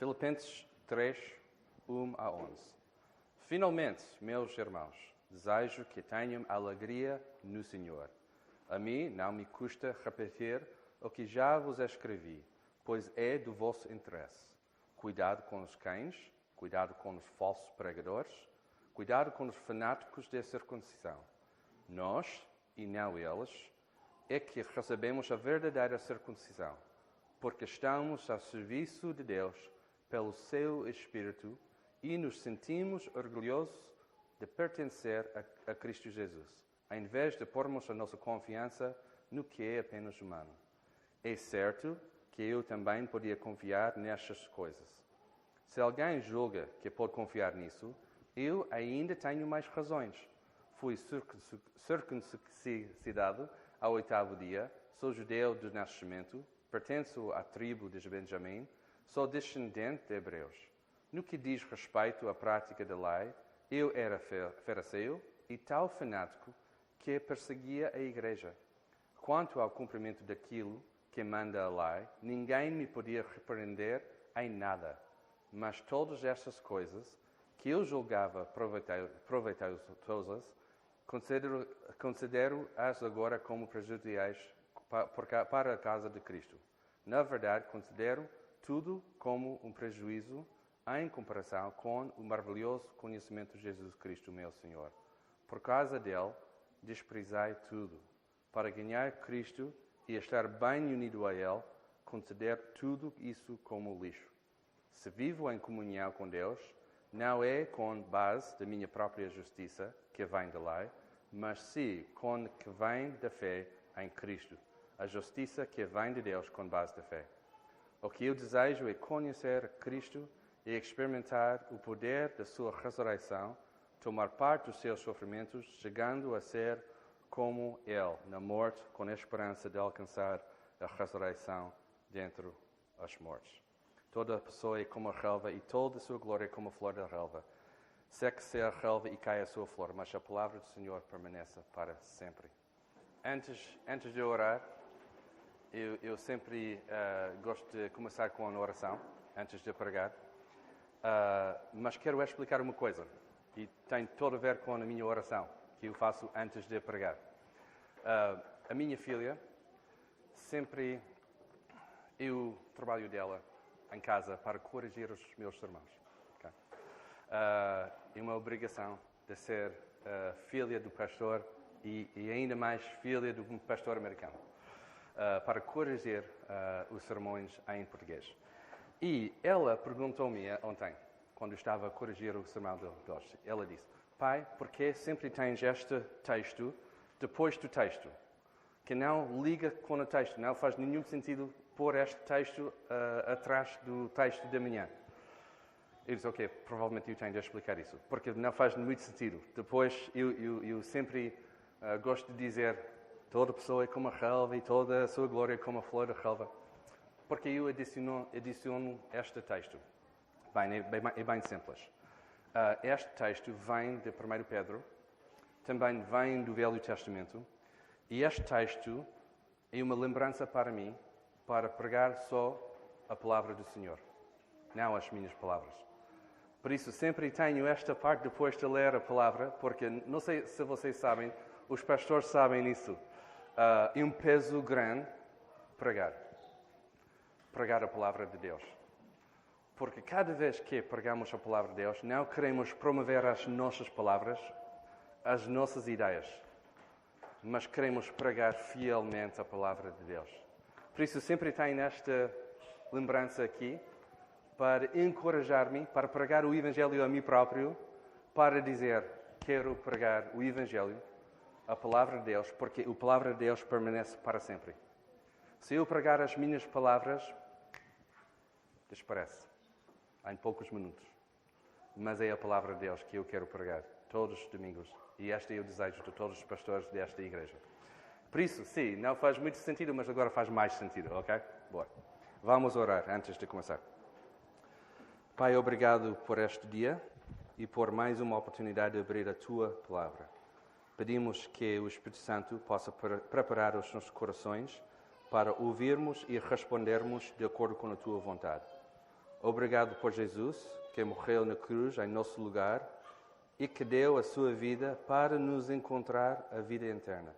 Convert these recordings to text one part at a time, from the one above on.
Filipenses 3, 1 a 11. Finalmente, meus irmãos, desejo que tenham alegria no Senhor. A mim não me custa repetir o que já vos escrevi, pois é do vosso interesse. Cuidado com os cães, cuidado com os falsos pregadores, cuidado com os fanáticos da circuncisão. Nós, e não eles, é que recebemos a verdadeira circuncisão, porque estamos ao serviço de Deus pelo seu Espírito e nos sentimos orgulhosos de pertencer a, a Cristo Jesus, em vez de pormos a nossa confiança no que é apenas humano. É certo que eu também podia confiar nestas coisas. Se alguém julga que pode confiar nisso, eu ainda tenho mais razões. Fui circuncidado ao oitavo dia, sou judeu de nascimento, pertenço à tribo de Benjamim, Sou descendente de hebreus. No que diz respeito à prática da lei, eu era fariseu e tal fanático que perseguia a igreja. Quanto ao cumprimento daquilo que manda a lei, ninguém me podia repreender em nada. Mas todas estas coisas que eu julgava proveitosas, considero-as considero agora como prejudiciais para a casa de Cristo. Na verdade, considero tudo como um prejuízo em comparação com o maravilhoso conhecimento de Jesus Cristo, meu Senhor. Por causa dele, desprezai tudo. Para ganhar Cristo e estar bem unido a Ele, considero tudo isso como lixo. Se vivo em comunhão com Deus, não é com base da minha própria justiça, que vem da lei, mas sim com que vem da fé em Cristo, a justiça que vem de Deus com base da fé. O que eu desejo é conhecer Cristo e experimentar o poder da sua ressurreição, tomar parte dos seus sofrimentos, chegando a ser como Ele, na morte, com a esperança de alcançar a ressurreição dentro dos mortos. Toda pessoa é como a relva e toda a sua glória é como a flor da relva. Seque-se a relva e cai a sua flor, mas a palavra do Senhor permanece para sempre. Antes, antes de orar, eu, eu sempre uh, gosto de começar com uma oração, antes de pregar. Uh, mas quero explicar uma coisa, e tem todo a ver com a minha oração, que eu faço antes de pregar. Uh, a minha filha, sempre eu trabalho dela em casa para corrigir os meus irmãos. Okay? é uma obrigação de ser filha do pastor e, e ainda mais filha de um pastor americano uh, para corrigir uh, os sermões em português. E ela perguntou-me ontem, quando estava a corrigir o sermão de hoje, ela disse, pai, por que sempre tens este texto depois do texto? Que não liga com o texto, não faz nenhum sentido pôr este texto uh, atrás do texto da manhã. Eu disse, ok, provavelmente eu tenho de explicar isso, porque não faz muito sentido. Depois, eu, eu, eu sempre uh, gosto de dizer Toda pessoa é como a relva e toda a sua glória é como a flor da relva. Porque eu adiciono, adiciono este texto. Bem, é, bem, é bem simples. Uh, este texto vem de 1 Pedro, também vem do Velho Testamento, e este texto é uma lembrança para mim para pregar só a palavra do Senhor, não as minhas palavras. Por isso, sempre tenho esta parte depois de ler a palavra, porque não sei se vocês sabem, os pastores sabem isso uh, e um peso grande pregar. Pregar a palavra de Deus. Porque cada vez que pregamos a palavra de Deus, não queremos promover as nossas palavras, as nossas ideias, mas queremos pregar fielmente a palavra de Deus. Por isso, sempre tenho esta lembrança aqui para encorajar-me, para pregar o Evangelho a mim próprio, para dizer: quero pregar o Evangelho a palavra de Deus, porque a palavra de Deus permanece para sempre. Se eu pregar as minhas palavras, desaparece em poucos minutos. Mas é a palavra de Deus que eu quero pregar todos os domingos. E este é o desejo de todos os pastores desta igreja. Por isso, sim, não faz muito sentido, mas agora faz mais sentido, ok? Boa. Vamos orar antes de começar. Pai, obrigado por este dia e por mais uma oportunidade de abrir a tua palavra. Pedimos que o Espírito Santo possa preparar os nossos corações para ouvirmos e respondermos de acordo com a tua vontade. Obrigado por Jesus, que morreu na cruz em nosso lugar e que deu a sua vida para nos encontrar a vida eterna.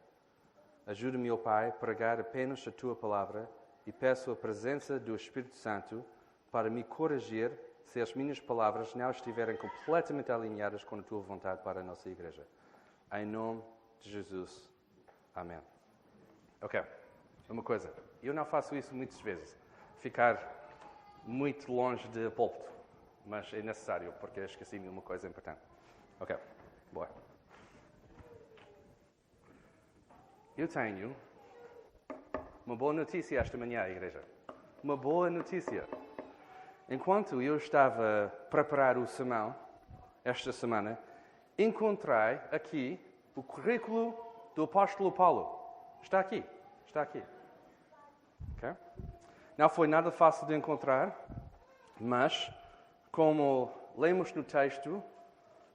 Ajuda-me, ó Pai, a pregar apenas a tua palavra e peço a presença do Espírito Santo para me corrigir se as minhas palavras não estiverem completamente alinhadas com a tua vontade para a nossa igreja. Em nome de Jesus. Amém. Ok. Uma coisa. Eu não faço isso muitas vezes. Ficar muito longe de púlpito. Mas é necessário, porque esqueci-me uma coisa importante. Ok. Boa. Eu tenho uma boa notícia esta manhã, igreja. Uma boa notícia. Enquanto eu estava a preparar o sermão, esta semana, encontrei aqui o currículo do apóstolo Paulo. Está aqui. Está aqui. Okay? Não foi nada fácil de encontrar, mas, como lemos no texto,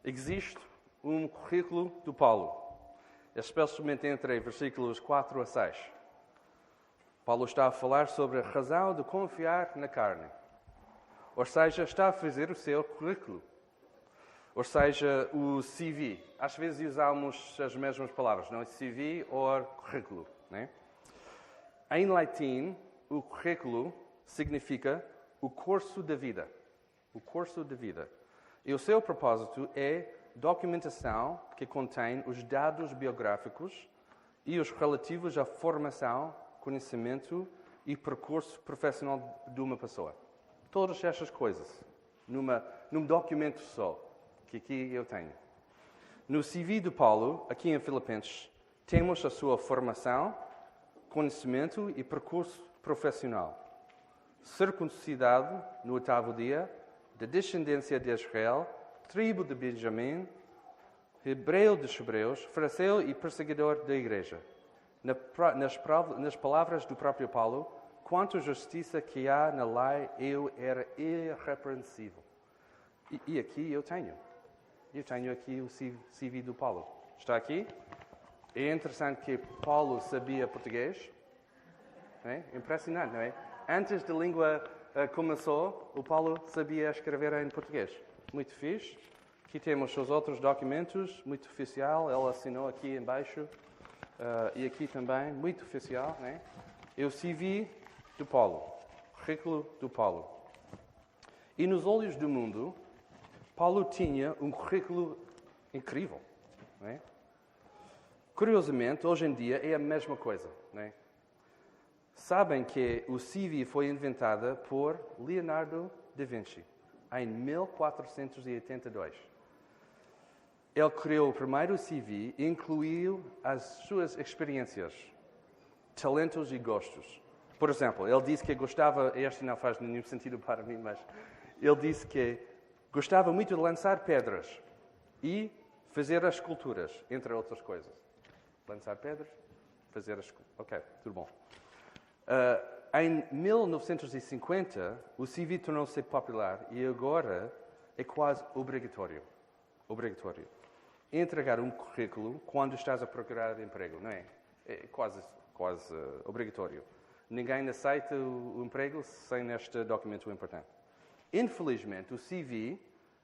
existe um currículo do Paulo, especialmente entre versículos 4 a 6. Paulo está a falar sobre a razão de confiar na carne. Ou seja, está a fazer o seu currículo. Ou seja, o CV. Às vezes usamos as mesmas palavras, não é? CV ou currículo. Né? Em latim, o currículo significa o curso da vida. O curso da vida. E o seu propósito é documentação que contém os dados biográficos e os relativos à formação, conhecimento e percurso profissional de uma pessoa. Todas estas coisas, numa, num documento só, que aqui eu tenho. No CV de Paulo, aqui em Filipenses, temos a sua formação, conhecimento e percurso profissional. Circuncidado no oitavo dia, da descendência de Israel, tribo de Benjamim, hebreu dos hebreus, fariseu e perseguidor da igreja. Nas, palavras do próprio Paulo, quanto justiça que há na lei, eu era irrepreensível. E aqui eu tenho. Eu tenho aqui o CV do Paulo. Está aqui. É interessante que Paulo sabia português. É? Impressionante, não é? Antes da língua uh, começou, o Paulo sabia escrever em português. Muito fixe. Aqui temos os outros documentos, muito oficial. Ele assinou aqui embaixo. Uh, e aqui também, muito oficial. Né? Eu CV do Paulo. Currículo do Paulo. E nos olhos do mundo, Paulo tinha um currículo incrível. É? Curiosamente, hoje em dia é a mesma coisa. É? Sabem que o CV foi inventada por Leonardo da Vinci em 1482. Ele criou o primeiro CV e incluiu as suas experiências, talentos e gostos. Por exemplo, ele disse que gostava, este não faz nenhum sentido para mim, mas ele disse que gostava muito de lançar pedras e fazer as esculturas, entre outras coisas. Lançar pedras, fazer as esculturas. Ok, tudo bom. Uh, em 1950, o CV tornou-se popular e agora é quase obrigatório. Obrigatório. Entregar um currículo quando estás a procurar emprego, não é? É quase, quase uh, obrigatório. Ninguém aceita o emprego sem este documento importante. Infelizmente, o CV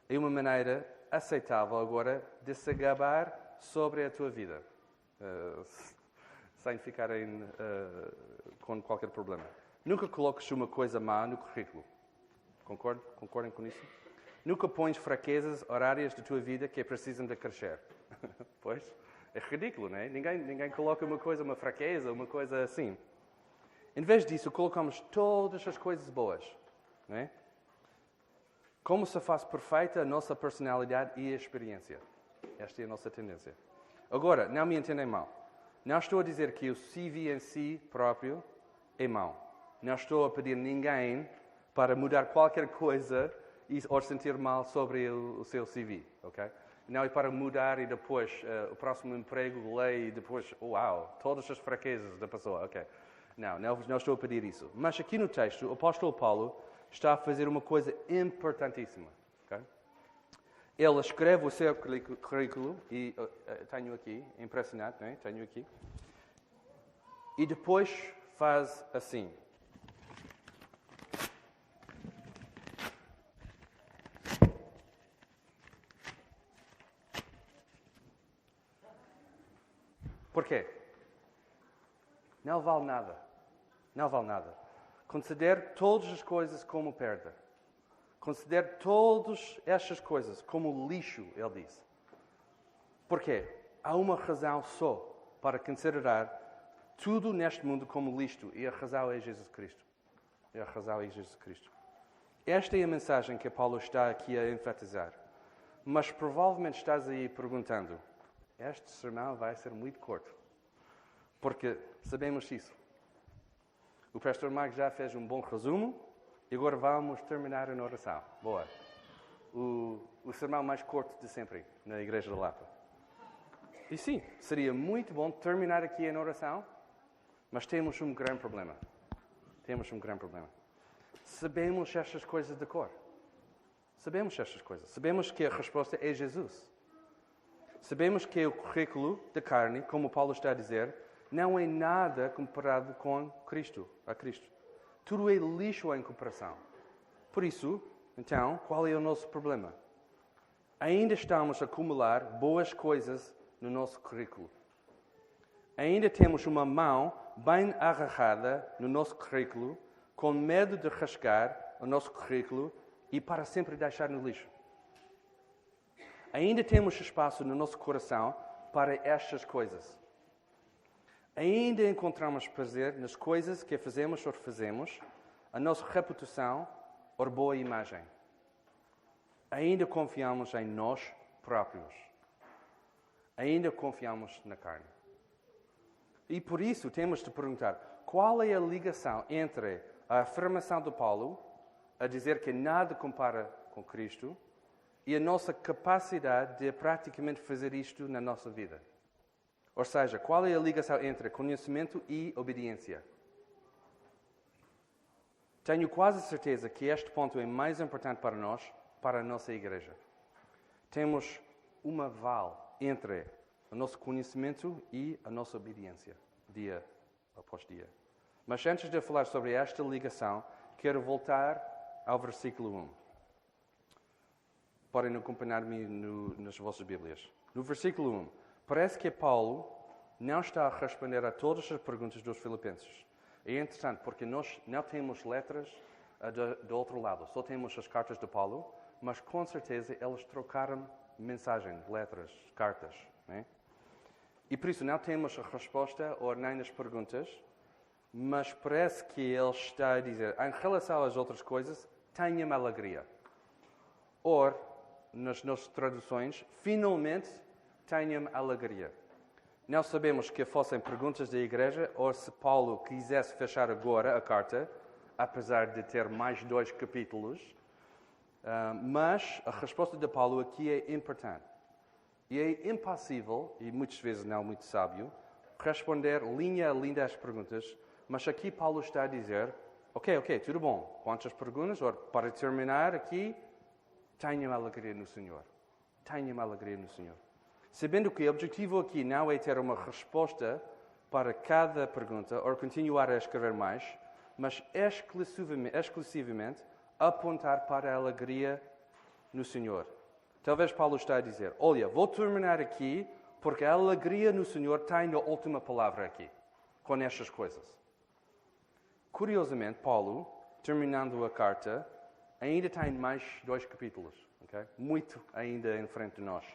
é uma maneira aceitável agora de se gabar sobre a tua vida, uh, sem ficarem uh, com qualquer problema. Nunca coloques uma coisa má no currículo. Concordam? Concordem com isso? Nunca pões fraquezas horárias da tua vida que precisam de crescer. pois, é ridículo, não é? Ninguém, ninguém coloca uma coisa, uma fraqueza, uma coisa assim. Em vez disso, colocamos todas as coisas boas. Não é? Como se faz perfeita a nossa personalidade e a experiência. Esta é a nossa tendência. Agora, não me entendem mal. Não estou a dizer que o CV em si próprio é mau. Não estou a pedir ninguém para mudar qualquer coisa ou sentir mal sobre o, o seu CV, ok? Não é para mudar e depois uh, o próximo emprego, lei e depois, uau, todas as fraquezas da pessoa, ok? Não, não, não estou a pedir isso. Mas aqui no texto, o apóstolo Paulo está a fazer uma coisa importantíssima. Okay? Ele escreve o seu currículo, e uh, tenho aqui, impressionado. É? Tenho aqui. E depois faz assim. Porquê? Não vale nada. Não vale nada. Considere todas as coisas como perda. Considere todas estas coisas como lixo, ele diz. Porquê? Há uma razão só para considerar tudo neste mundo como lixo e a razão é Jesus Cristo. E a razão é Jesus Cristo. Esta é a mensagem que Paulo está aqui a enfatizar. Mas provavelmente estás aí perguntando: este sermão vai ser muito curto. Porque sabemos isso. O pastor Marcos já fez um bom resumo e agora vamos terminar em oração. Boa. O, o sermão mais curto de sempre na Igreja da Lapa. E sim, seria muito bom terminar aqui em oração, mas temos um grande problema. Temos um grande problema. Sabemos estas coisas de cor. Sabemos estas coisas. Sabemos que a resposta é Jesus. Sabemos que o currículo da carne, como Paulo está a dizer, não é nada comparado com Cristo, a Cristo. Tudo é lixo em comparação. Por isso, então, qual é o nosso problema? Ainda estamos a acumular boas coisas no nosso currículo. Ainda temos uma mão bem agarrada no nosso currículo, com medo de rasgar o nosso currículo e para sempre deixar no lixo. Ainda temos espaço no nosso coração para estas coisas. Ainda encontramos prazer nas coisas que fazemos ou refazemos, a nossa reputação ou boa imagem. Ainda confiamos em nós próprios. Ainda confiamos na carne. E por isso temos de perguntar qual é a ligação entre a afirmação de Paulo a dizer que nada compara com Cristo e a nossa capacidade de praticamente fazer isto na nossa vida. Ou seja, qual é a ligação entre conhecimento e obediência? Tenho quase certeza que este ponto é mais importante para nós, para a nossa igreja. Temos uma val entre o nosso conhecimento e a nossa obediência, dia após dia. Mas antes de falar sobre esta ligação, quero voltar ao versículo 1 podem acompanhar-me nas vossas Bíblias. No versículo 1, parece que Paulo não está a responder a todas as perguntas dos filipenses. É interessante porque nós não temos letras uh, do, outro lado, só temos as cartas de Paulo, mas com certeza eles trocaram mensagem, letras, cartas. Né? E por isso não temos a resposta ou nem as perguntas, mas parece que ele está a dizer, em relação às outras coisas, tenha-me alegria. Or, nas nossas traduções, finalmente tenham alegria. Não sabemos que fossem perguntas da igreja ou se Paulo quisesse fechar agora a carta, apesar de ter mais dois capítulos. Uh, mas a resposta de Paulo aqui é importante. E é impossível, e muitas vezes não muito sábio, responder linha a linha às perguntas, mas aqui Paulo está a dizer: Ok, ok, tudo bom. Quantas perguntas? Ora, para terminar aqui, Tenham alegria no Senhor. Tenham alegria no Senhor. Sabendo que o objetivo aqui não é ter uma resposta para cada pergunta ou continuar a escrever mais, mas exclusivamente, exclusivamente apontar para a alegria no Senhor. Talvez Paulo está a dizer: Olha, vou terminar aqui porque a alegria no Senhor tem a última palavra aqui, com estas coisas. Curiosamente, Paulo, terminando a carta, ainda tem mais dois capítulos, okay? muito ainda em frente de nós.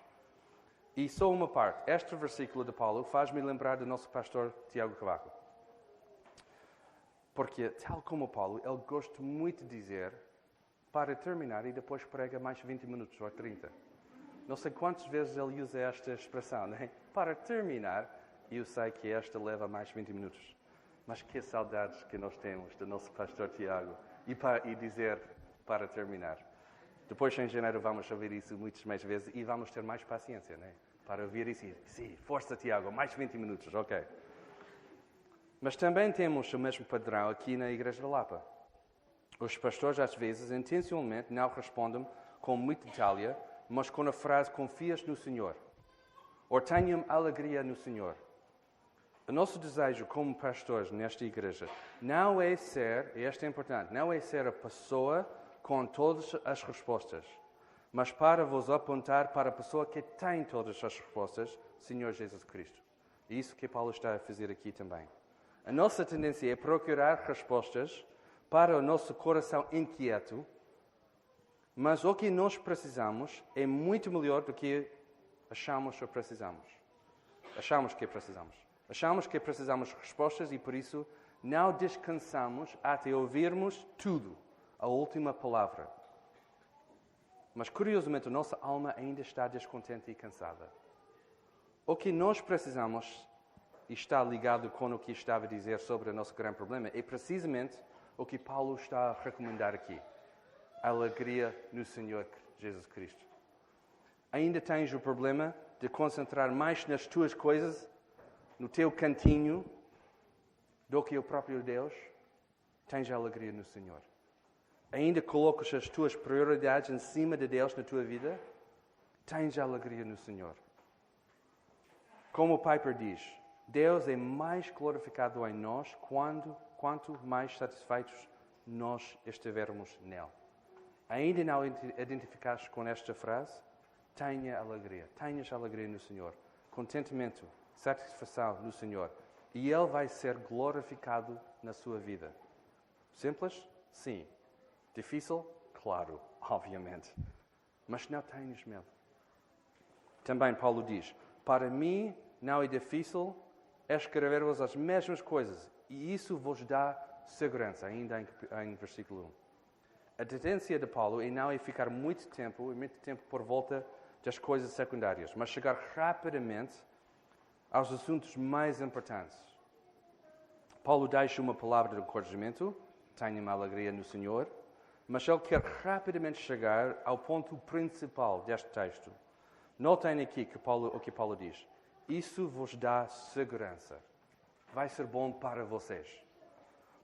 E só uma parte. Este versículo de Paulo faz-me lembrar do nosso pastor Tiago Cavaco. Porque, tal como Paulo, ele gosta muito de dizer para terminar e depois prega mais 20 minutos ou 30. Não sei quantas vezes ele usa esta expressão, né? Para terminar, e eu sei que esta leva mais 20 minutos. Mas que saudades que nós temos do nosso pastor Tiago. E, para, e dizer, para terminar. Depois, em janeiro, vamos ouvir isso muitas mais vezes e vamos ter mais paciência, né? Para ouvir e sim, força, Tiago, mais 20 minutos, ok. Mas também temos o mesmo padrão aqui na Igreja da Lapa. Os pastores, às vezes, intencionalmente não respondem com muita detalhe, mas com a frase confias no Senhor. Ou tenham alegria no Senhor. O nosso desejo como pastores nesta igreja não é ser, e isto é importante, não é ser a pessoa com todas as respostas, mas para vos apontar para a pessoa que tem todas as respostas, Senhor Jesus Cristo. É isso que Paulo está a fazer aqui também. A nossa tendência é procurar respostas para o nosso coração inquieto, mas o que nós precisamos é muito melhor do que achamos que precisamos. Achamos que precisamos. Achamos que precisamos respostas e por isso não descansamos até ouvirmos tudo, a última palavra. Mas curiosamente, a nossa alma ainda está descontente e cansada. O que nós precisamos, e está ligado com o que estava a dizer sobre o nosso grande problema, é precisamente o que Paulo está a recomendar aqui: a alegria no Senhor Jesus Cristo. Ainda tens o problema de concentrar mais nas tuas coisas, no teu cantinho, do que o próprio Deus? Tens a alegria no Senhor. Ainda colocas as tuas prioridades em cima de Deus na tua vida? Tens alegria no Senhor. Como o Piper diz, Deus é mais glorificado em nós quando, quanto mais satisfeitos nós estivermos nele. Ainda não identificaste com esta frase? Tenha alegria. Tenhas alegria no Senhor. Contentamento, satisfação no Senhor. E Ele vai ser glorificado na sua vida. Simples? Sim. Difícil? Claro, obviamente. Mas não tenhas medo. Também Paulo diz: Para mim não é difícil escrever-vos as mesmas coisas, e isso vos dá segurança, ainda em, em versículo 1. A tendência de Paulo é não é ficar muito tempo, muito tempo por volta das coisas secundárias, mas chegar rapidamente aos assuntos mais importantes. Paulo deixa uma palavra de encorajamento, tenha uma alegria no Senhor, mas ele quer rapidamente chegar ao ponto principal deste texto. Notem aqui que Paulo, o que Paulo diz. Isso vos dá segurança. Vai ser bom para vocês.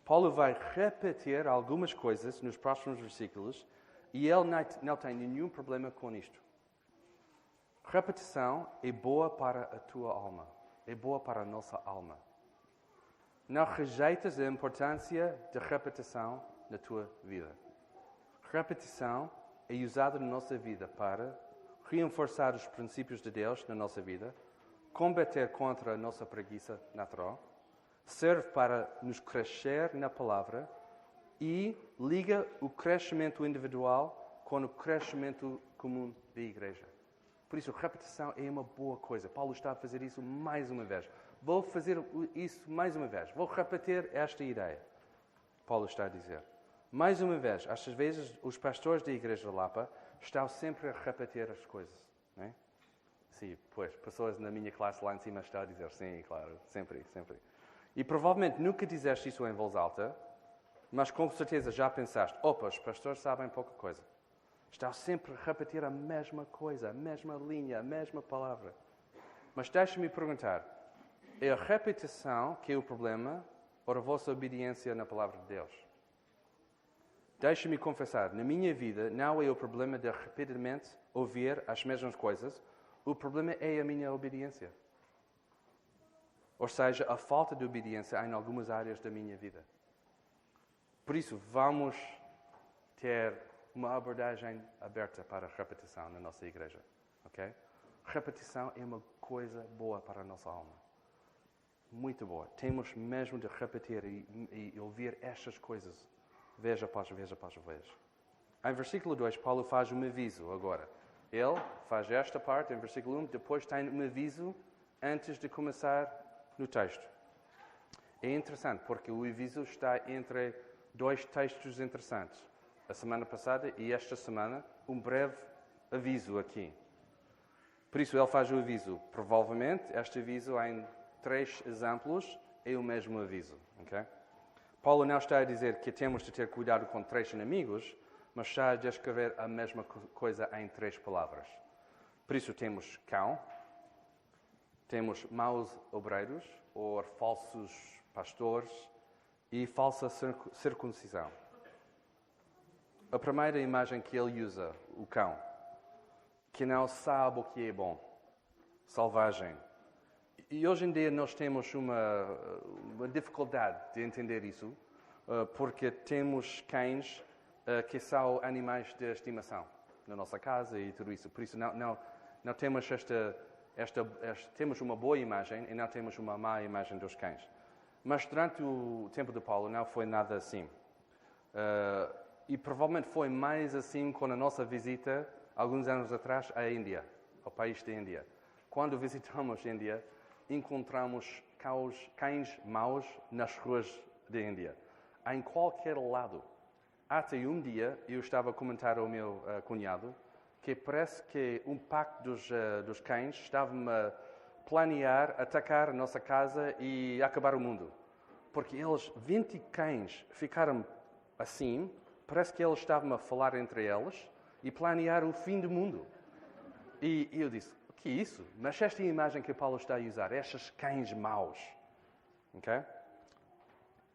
Paulo vai repetir algumas coisas nos próximos versículos e ele não tem nenhum problema com isto. Repetição é boa para a tua alma, é boa para a nossa alma. Não rejeitas a importância da repetição na tua vida. Repetição é usada na nossa vida para reforçar os princípios de Deus na nossa vida, combater contra a nossa preguiça natural, serve para nos crescer na palavra e liga o crescimento individual com o crescimento comum da igreja. Por isso, repetição é uma boa coisa. Paulo está a fazer isso mais uma vez. Vou fazer isso mais uma vez. Vou repetir esta ideia. Paulo está a dizer. Mais uma vez, às vezes os pastores da Igreja Lapa estão sempre a repetir as coisas. Não é? Sim, pois, pessoas na minha classe lá em cima estão a dizer sim, claro, sempre, sempre. E provavelmente nunca disseste isso em voz alta, mas com certeza já pensaste: opa, os pastores sabem pouca coisa. Está sempre a repetir a mesma coisa, a mesma linha, a mesma palavra. Mas deixe-me perguntar: é a repetição que é o problema ou a vossa obediência na palavra de Deus? Deixe-me confessar, na minha vida não é o problema de repetidamente ouvir as mesmas coisas, o problema é a minha obediência. Ou seja, a falta de obediência em algumas áreas da minha vida. Por isso, vamos ter uma abordagem aberta para a repetição na nossa igreja. Ok? Repetição é uma coisa boa para a nossa alma. Muito boa. Temos mesmo de repetir e, e ouvir estas coisas, vez após vez após vez. Em versículo 2, Paulo faz um aviso agora. Ele faz esta parte em versículo 1, depois tem um aviso antes de começar no texto. É interessante porque o aviso está entre dois textos interessantes a semana passada e esta semana um breve aviso aqui. Por isso ele faz o aviso. Provavelmente este aviso em três exemplos é o mesmo aviso. Okay? Paulo não está a dizer que temos de ter cuidado com três inimigos, mas está a descrever a mesma coisa em três palavras. Por isso temos cão, temos maus obreiros, ou falsos pastores, e falsa circuncisão. A primeira imagem que ele usa, o cão, que não sabe o que é bom, selvagem. E hoje em dia nós temos uma, uma dificuldade de entender isso, eh, porque temos cães eh, que são animais de estimação na nossa casa e tudo isso. Por isso não, não, não temos esta esta, esta, temos uma boa imagem e não temos uma má imagem dos cães. Mas durante o tempo de Paulo não foi nada assim. Uh, e provavelmente foi mais assim com a nossa visita, alguns anos atrás, à Índia, ao país da Índia. Quando visitamos a Índia, encontramos caos, cães maus nas ruas da Índia. Em qualquer lado. Até um dia, eu estava a comentar ao meu uh, cunhado que parece que um pacto dos, uh, dos cães estava-me a planear atacar a nossa casa e acabar o mundo. Porque eles, 20 cães, ficaram assim, parece que eles estavam a falar entre eles e planear o fim do mundo. E, e eu disse, que é isso? Mas esta é a imagem que Paulo está a usar, estes cães maus. ok?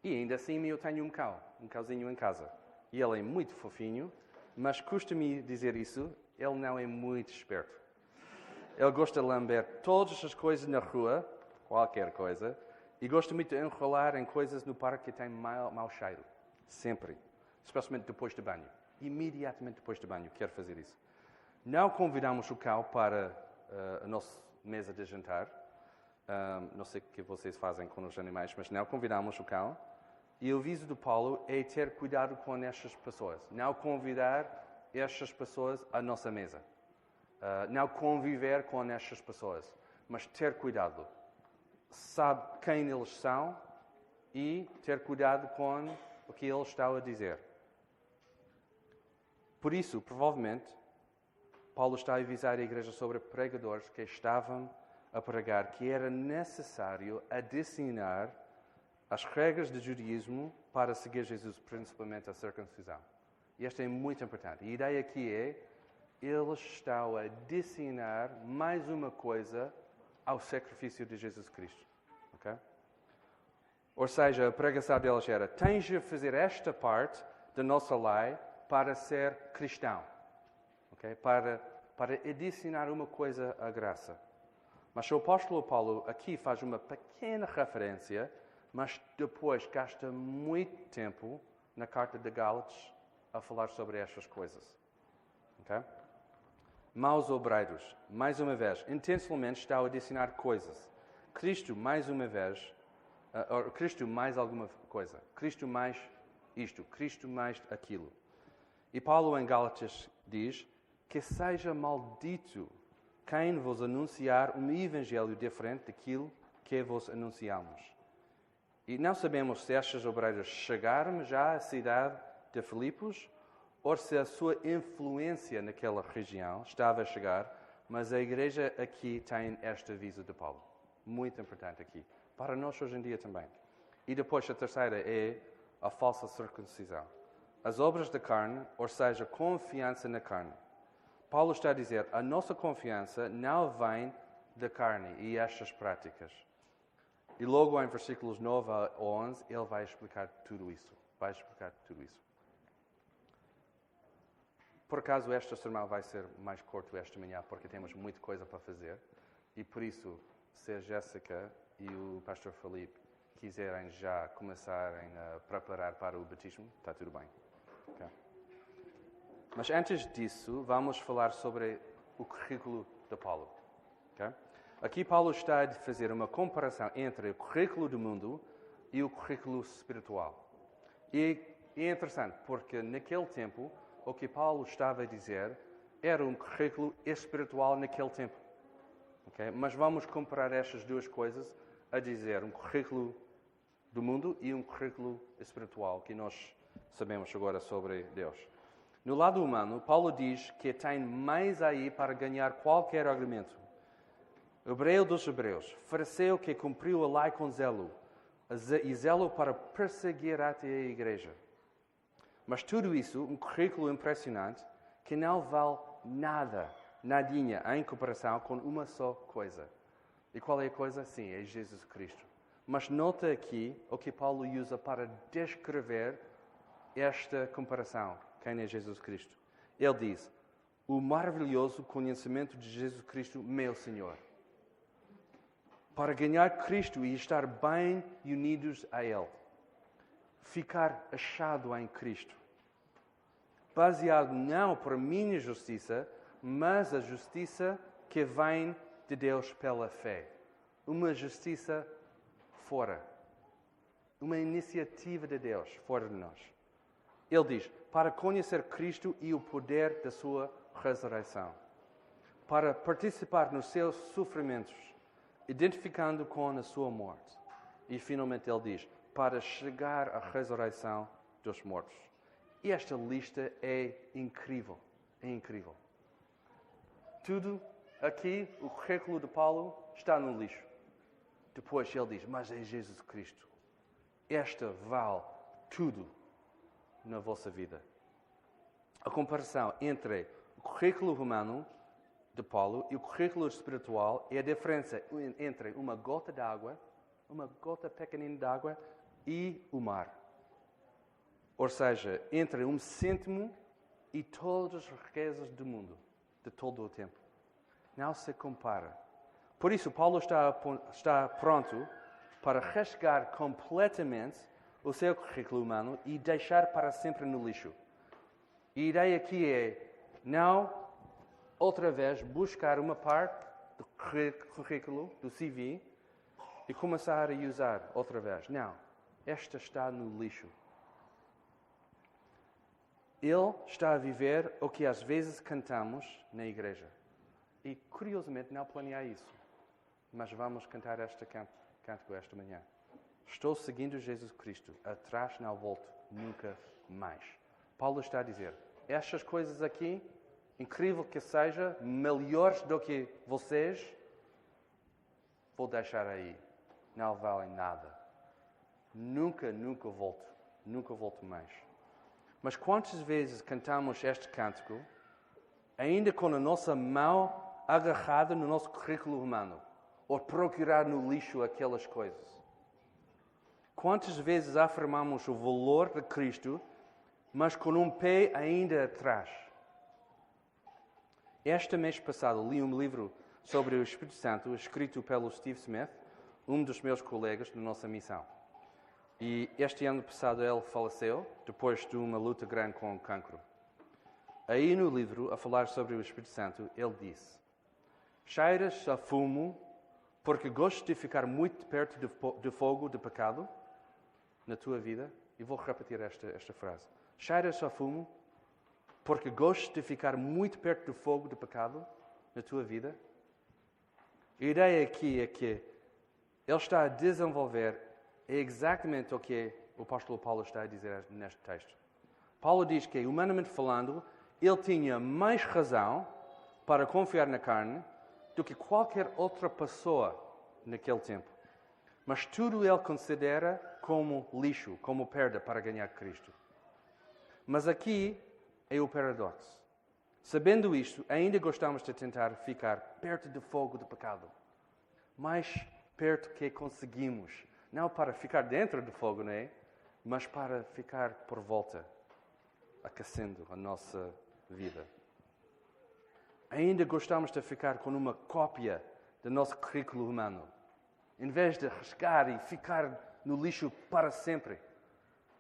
E ainda assim eu tenho um cão, um cãozinho em casa. E ele é muito fofinho, mas custa-me dizer isso, ele não é muito esperto. Ele gosta de lamber todas as coisas na rua, qualquer coisa, e gosta muito de enrolar em coisas no parque que tem mau, mau cheiro. Sempre. Especialmente depois do banho. Imediatamente depois do banho, quer fazer isso. Não convidamos o cão para uh, a nossa mesa de jantar. Não sei o que vocês fazem com os animais, mas não convidamos o cão. E o aviso do Paulo é ter cuidado com estas pessoas. Não convidar estas pessoas à nossa mesa. Uh, não conviver com estas pessoas, mas ter cuidado. Sabe quem eles são e ter cuidado com o que eles estão a dizer. Por isso, provavelmente, Paulo está a avisar a igreja sobre pregadores que estavam a pregar que era necessário adicionar as regras do judaísmo para seguir Jesus, principalmente a circuncisão. E esta é muito importante. A ideia aqui é, eles estão a adicionar mais uma coisa ao sacrifício de Jesus Cristo. Okay? Ou seja, a pregação deles era, tens de fazer esta parte da nossa lei para ser cristão. Okay? Para, para adicionar uma coisa à graça. Mas o apóstolo Paulo aqui faz uma pequena referência, mas depois gasta muito tempo na carta de Gálatas a falar sobre estas coisas. Okay? Maus obreiros, mais uma vez, intencionalmente está a adicionar coisas. Cristo, mais uma vez, uh, Cristo mais alguma coisa. Cristo mais isto, Cristo mais aquilo. E Paulo em Gálatas diz que seja maldito quem vos anunciar um evangelho diferente daquilo que vos anunciamos. E não sabemos se estas obreiras chegaram já à cidade de Filipos, ou se a sua influência naquela região estava a chegar, mas a igreja aqui tem este aviso de Paulo. Muito importante aqui. Para nós hoje em dia também. E depois a terceira é a falsa circuncisão. As obras da carne, ou seja, confiança na carne. Paulo está a dizer, a nossa confiança não vem da carne e estas práticas. E logo em versículos 9 a 11, ele vai explicar tudo isso. Vai explicar tudo isso. Por acaso, esta sermão vai ser mais curto esta manhã, porque temos muita coisa para fazer. E por isso, se a Jéssica e o pastor Felipe quiserem já começarem a preparar para o batismo, está tudo bem. Mas antes disso, vamos falar sobre o currículo de Paulo. Okay? Aqui Paulo está a fazer uma comparação entre o currículo do mundo e o currículo espiritual. E é interessante, porque naquele tempo o que Paulo estava a dizer era um currículo espiritual naquele tempo. Okay? Mas vamos comparar estas duas coisas a dizer um currículo do mundo e um currículo espiritual que nós sabemos agora sobre Deus. No lado humano, Paulo diz que tem mais aí para ganhar qualquer argumento. Hebreu dos Hebreus, fariseu que cumpriu a lei com zelo, e zelo para perseguir até a igreja. Mas tudo isso, um currículo impressionante, que não vale nada, nadinha, em comparação com uma só coisa. E qual é a coisa? Sim, é Jesus Cristo. Mas nota aqui o que Paulo usa para descrever esta comparação. Quem é Jesus Cristo? Ele diz: O maravilhoso conhecimento de Jesus Cristo, meu Senhor. Para ganhar Cristo e estar bem unidos a Ele. Ficar achado em Cristo baseado não por minha justiça, mas a justiça que vem de Deus pela fé. Uma justiça fora. Uma iniciativa de Deus fora de nós. Ele diz: para conhecer Cristo e o poder da sua ressurreição. Para participar nos seus sofrimentos, identificando com a sua morte. E finalmente ele diz: para chegar à ressurreição dos mortos. E esta lista é incrível. É incrível. Tudo aqui, o currículo de Paulo, está no lixo. Depois ele diz: Mas é Jesus Cristo. Esta vale tudo na vossa vida. A comparação entre o currículo romano de Paulo e o currículo espiritual é a diferença entre uma gota d'água, uma gota pequenina d'água e o mar. Ou seja, entre um cêntimo e todas as riquezas do mundo, de todo o tempo. Não se compara. Por isso, Paulo está, está pronto para rasgar completamente o seu currículo humano e deixar para sempre no lixo. E a ideia aqui é não outra vez buscar uma parte do currículo, do CV, e começar a usar outra vez. Não. Esta está no lixo. Ele está a viver o que às vezes cantamos na igreja. E curiosamente não planeei isso. Mas vamos cantar este canto esta manhã. Estou seguindo Jesus Cristo. Atrás não volto nunca mais. Paulo está a dizer: estas coisas aqui, incrível que seja, melhores do que vocês, vou deixar aí. Não valem nada. Nunca, nunca volto. Nunca volto mais. Mas quantas vezes cantamos este cântico, ainda com a nossa mão agarrada no nosso currículo humano, ou procurar no lixo aquelas coisas? Quantas vezes afirmamos o valor de Cristo, mas com um pé ainda atrás? Este mês passado li um livro sobre o Espírito Santo, escrito pelo Steve Smith, um dos meus colegas da nossa missão. E este ano passado ele faleceu, depois de uma luta grande com o cancro. Aí no livro, a falar sobre o Espírito Santo, ele disse: Cheiras a fumo porque gosto de ficar muito perto do fogo do pecado na tua vida. E vou repetir esta, esta frase: Cheiras a fumo porque gosto de ficar muito perto do fogo do pecado na tua vida. A ideia aqui é que ele está a desenvolver é exatamente o que o apóstolo Paulo está a dizer neste texto. Paulo diz que, humanamente falando, ele tinha mais razão para confiar na carne do que qualquer outra pessoa naquele tempo. Mas tudo ele considera como lixo, como perda para ganhar Cristo. Mas aqui é o paradoxo. Sabendo isto, ainda gostamos de tentar ficar perto do fogo do pecado. Mais perto que conseguimos não para ficar dentro do fogo, não é? Mas para ficar por volta, aquecendo a nossa vida. Ainda gostamos de ficar com uma cópia do nosso currículo humano. Em vez de rasgar e ficar no lixo para sempre,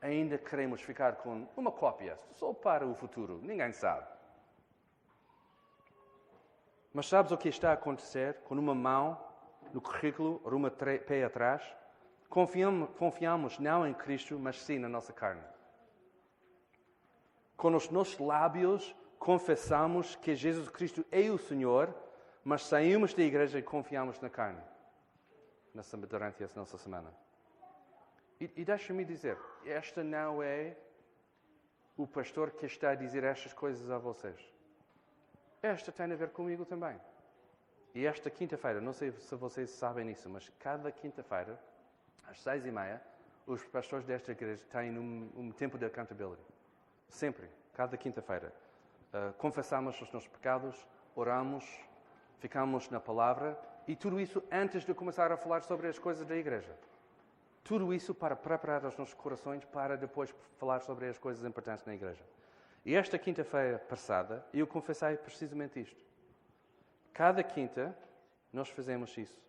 ainda queremos ficar com uma cópia, só para o futuro. Ninguém sabe. Mas sabes o que está a acontecer com uma mão no currículo ou uma pé atrás? Confiamos, confiamos não em Cristo, mas sim na nossa carne. Com os nossos lábios, confessamos que Jesus Cristo é o Senhor, mas saímos da igreja e confiamos na carne durante essa nossa semana. E, e deixa-me dizer, esta não é o pastor que está a dizer estas coisas a vocês. Esta tem a ver comigo também. E esta quinta-feira, não sei se vocês sabem isso, mas cada quinta-feira às seis e meia, os pastores desta igreja têm um, um tempo de accountability. Sempre, cada quinta-feira. Uh, confessamos os nossos pecados, oramos, ficamos na palavra e tudo isso antes de começar a falar sobre as coisas da igreja. Tudo isso para preparar os nossos corações para depois falar sobre as coisas importantes na igreja. E esta quinta-feira passada, eu confessei precisamente isto. Cada quinta, nós fazemos isso.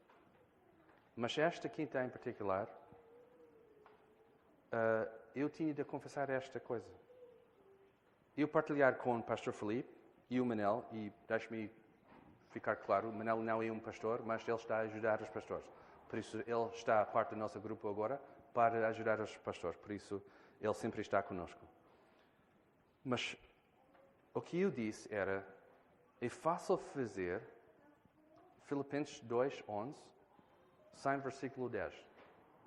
Mas esta quinta em particular, uh, eu tinha de confessar esta coisa. Eu partilhar com o pastor Felipe e o Manel, e deixe-me ficar claro, Manel não é um pastor, mas ele está a ajudar os pastores. Por isso, ele está a parte do nosso grupo agora para ajudar os pastores. Por isso, ele sempre está conosco. Mas o que eu disse era: é fácil fazer Filipenses 2, 11, sai em versículo 10.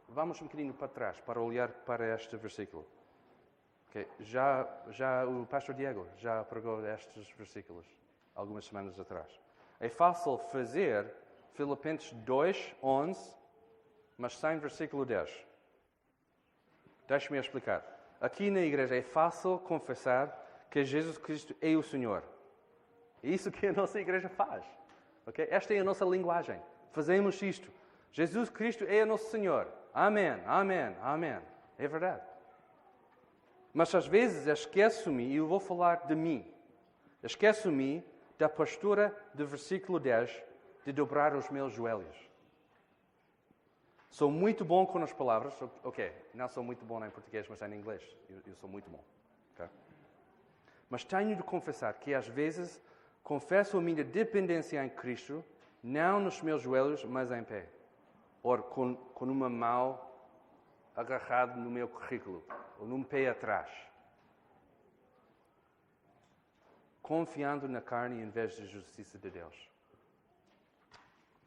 Vamos um bocadinho para trás para olhar para este versículo. Okay. Já, já o pastor Diego já pregou estes versículos algumas semanas atrás. É fácil fazer Filipenses 2, 11, mas sem versículo 10. Deixe-me explicar. Aqui na igreja é fácil confessar que Jesus Cristo é o Senhor. É isso que a nossa igreja faz. Okay? Esta é a nossa linguagem. Fazemos isto. Jesus Cristo é o nosso Senhor. Amém, amém, amém. É verdade. Mas às vezes esqueço-me, e eu vou falar de mim. Esqueço-me da postura do versículo 10 de dobrar os meus joelhos. Sou muito bom com as palavras. Ok, não sou muito bom em português, mas em inglês. Eu, eu sou muito bom. Okay? Mas tenho de confessar que às vezes confesso a minha dependência em Cristo, não nos meus joelhos, mas em pé. Ou com, com uma mão agarrada no meu currículo, ou num pé atrás. Confiando na carne em vez da justiça de Deus.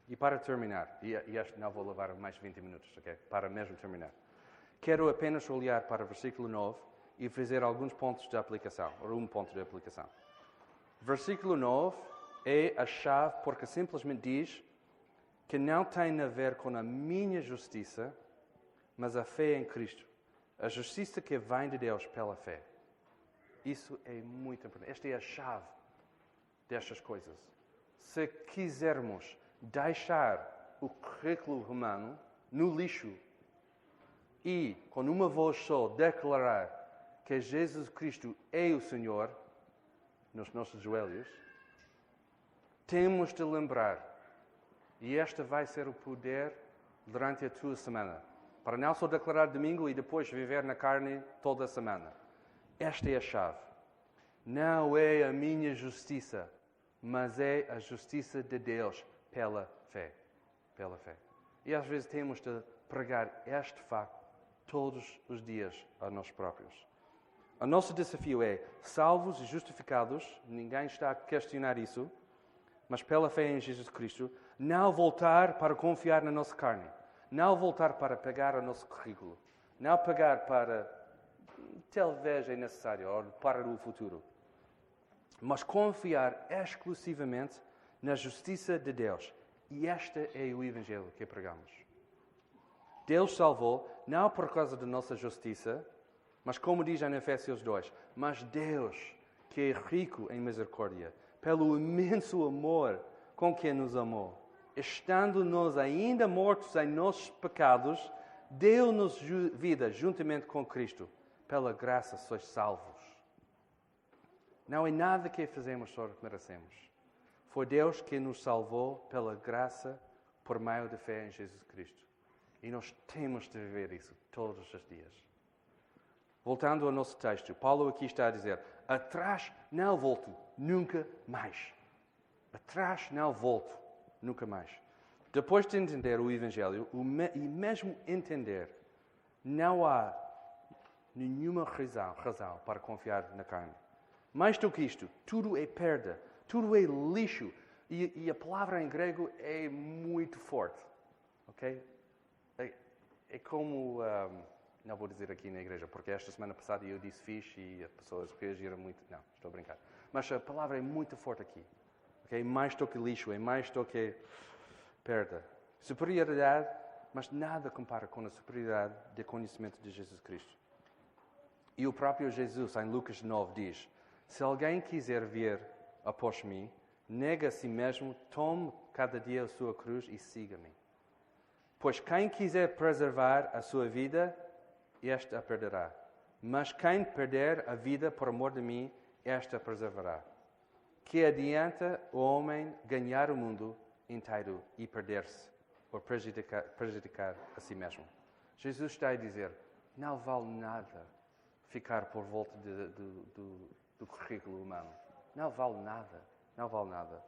E para terminar, e, e este não vou levar mais 20 minutos, ok? Para mesmo terminar. Quero apenas olhar para o versículo 9 e fazer alguns pontos de aplicação, ou um ponto de aplicação. Versículo 9 é a chave porque simplesmente diz que não tem a ver com a minha justiça, mas a fé em Cristo. A justiça que vem de Deus pela fé. Isso é muito importante. Esta é a chave destas coisas. Se quisermos deixar o currículo romano no lixo e, com uma voz só, declarar que Jesus Cristo é o Senhor nos nossos joelhos, temos de lembrar, e este vai ser o poder durante a tua semana, para não só declarar domingo e depois viver na carne toda a semana. Esta é a chave. Não é a minha justiça, mas é a justiça de Deus pela fé. Pela fé. E às vezes temos de pregar este facto todos os dias a nós próprios. O nosso desafio é, salvos e justificados, ninguém está a questionar isso, mas pela fé em Jesus Cristo, não voltar para confiar na nossa carne, não voltar para pegar o nosso currículo, não pegar para talvez é necessário para o futuro, mas confiar exclusivamente na justiça de Deus. E este é o Evangelho que pregamos. Deus salvou não por causa da nossa justiça, mas como diz em Efésios 2, mas Deus, que é rico em misericórdia, pelo imenso amor com que nos amou, estando nós ainda mortos em nossos pecados, deu-nos vida juntamente com Cristo. Pela graça sois salvos. Não é nada que fazemos que merecemos. Foi Deus que nos salvou pela graça por meio da fé em Jesus Cristo. E nós temos de viver isso todos os dias. Voltando ao nosso texto, Paulo aqui está a dizer: atrás não volto, nunca mais. Atrás não volto, nunca mais. Depois de entender o Evangelho e mesmo entender, não há nenhuma razão, razão para confiar na carne. Mais do que isto, tudo é perda tudo é lixo. E, e a palavra em grego é muito forte. Ok? É, é como. Um, não vou dizer aqui na igreja, porque esta semana passada eu disse fixe e as pessoas reagiram muito. Não, estou a brincar. Mas a palavra é muito forte aqui. Okay? Mais do que lixo, é mais do que perda. Superioridade, mas nada compara com a superioridade do conhecimento de Jesus Cristo. E o próprio Jesus, em Lucas 9, diz: Se alguém quiser vir após mim, nega a si mesmo, tome cada dia a sua cruz e siga-me. Pois quem quiser preservar a sua vida, esta a perderá. Mas quem perder a vida por amor de mim, esta a preservará. Que adianta o homem ganhar o mundo inteiro e perder-se ou prejudicar, prejudicar a si mesmo? Jesus está a dizer: não vale nada ficar por volta de, de, do currículo humano. Não vale nada. Não vale nada.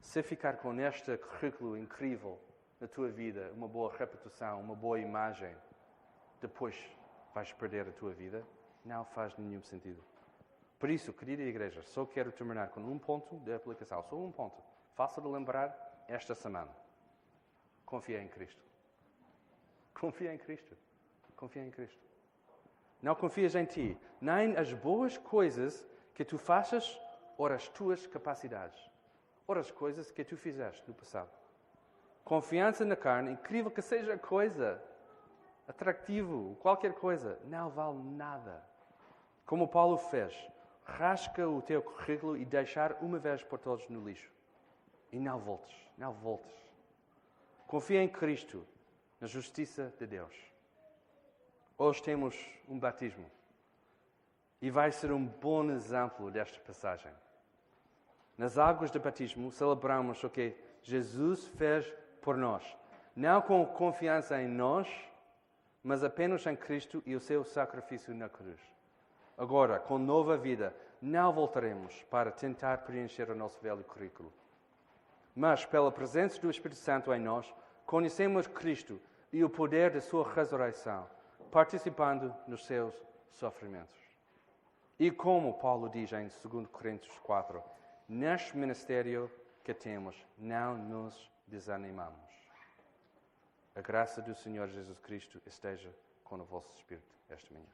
Se ficar com este currículo incrível na tua vida, uma boa reputação, uma boa imagem, depois vais perder a tua vida, não faz nenhum sentido. Por isso, querida igreja, só quero terminar com um ponto de aplicação, só um ponto. Faça de lembrar esta semana. Confia em Cristo. Confia em Cristo. Confia em Cristo. Não confias em ti, nem as boas coisas que tu faças ou as tuas capacidades, ou as coisas que tu fizeste no passado. Confiança na carne, incrível que seja a coisa, atrativo, qualquer coisa, não vale nada. Como Paulo fez, rasca o teu currículo e deixar uma vez por todos no lixo. E não voltes, não voltes. Confia em Cristo, na justiça de Deus. Hoje temos um batismo. E vai ser um bom exemplo desta passagem. Nas águas do batismo, celebramos o que Jesus fez por nós. Não com confiança em nós, mas apenas em Cristo e o seu sacrifício na cruz. Agora, com nova vida, não voltaremos para tentar preencher o nosso velho currículo. Mas, pela presença do Espírito Santo em nós, conhecemos Cristo e o poder da sua ressurreição, participando nos seus sofrimentos. E como Paulo diz em 2 Coríntios 4, neste ministério que temos, não nos desanimamos. A graça do Senhor Jesus Cristo esteja com o vosso espírito esta manhã.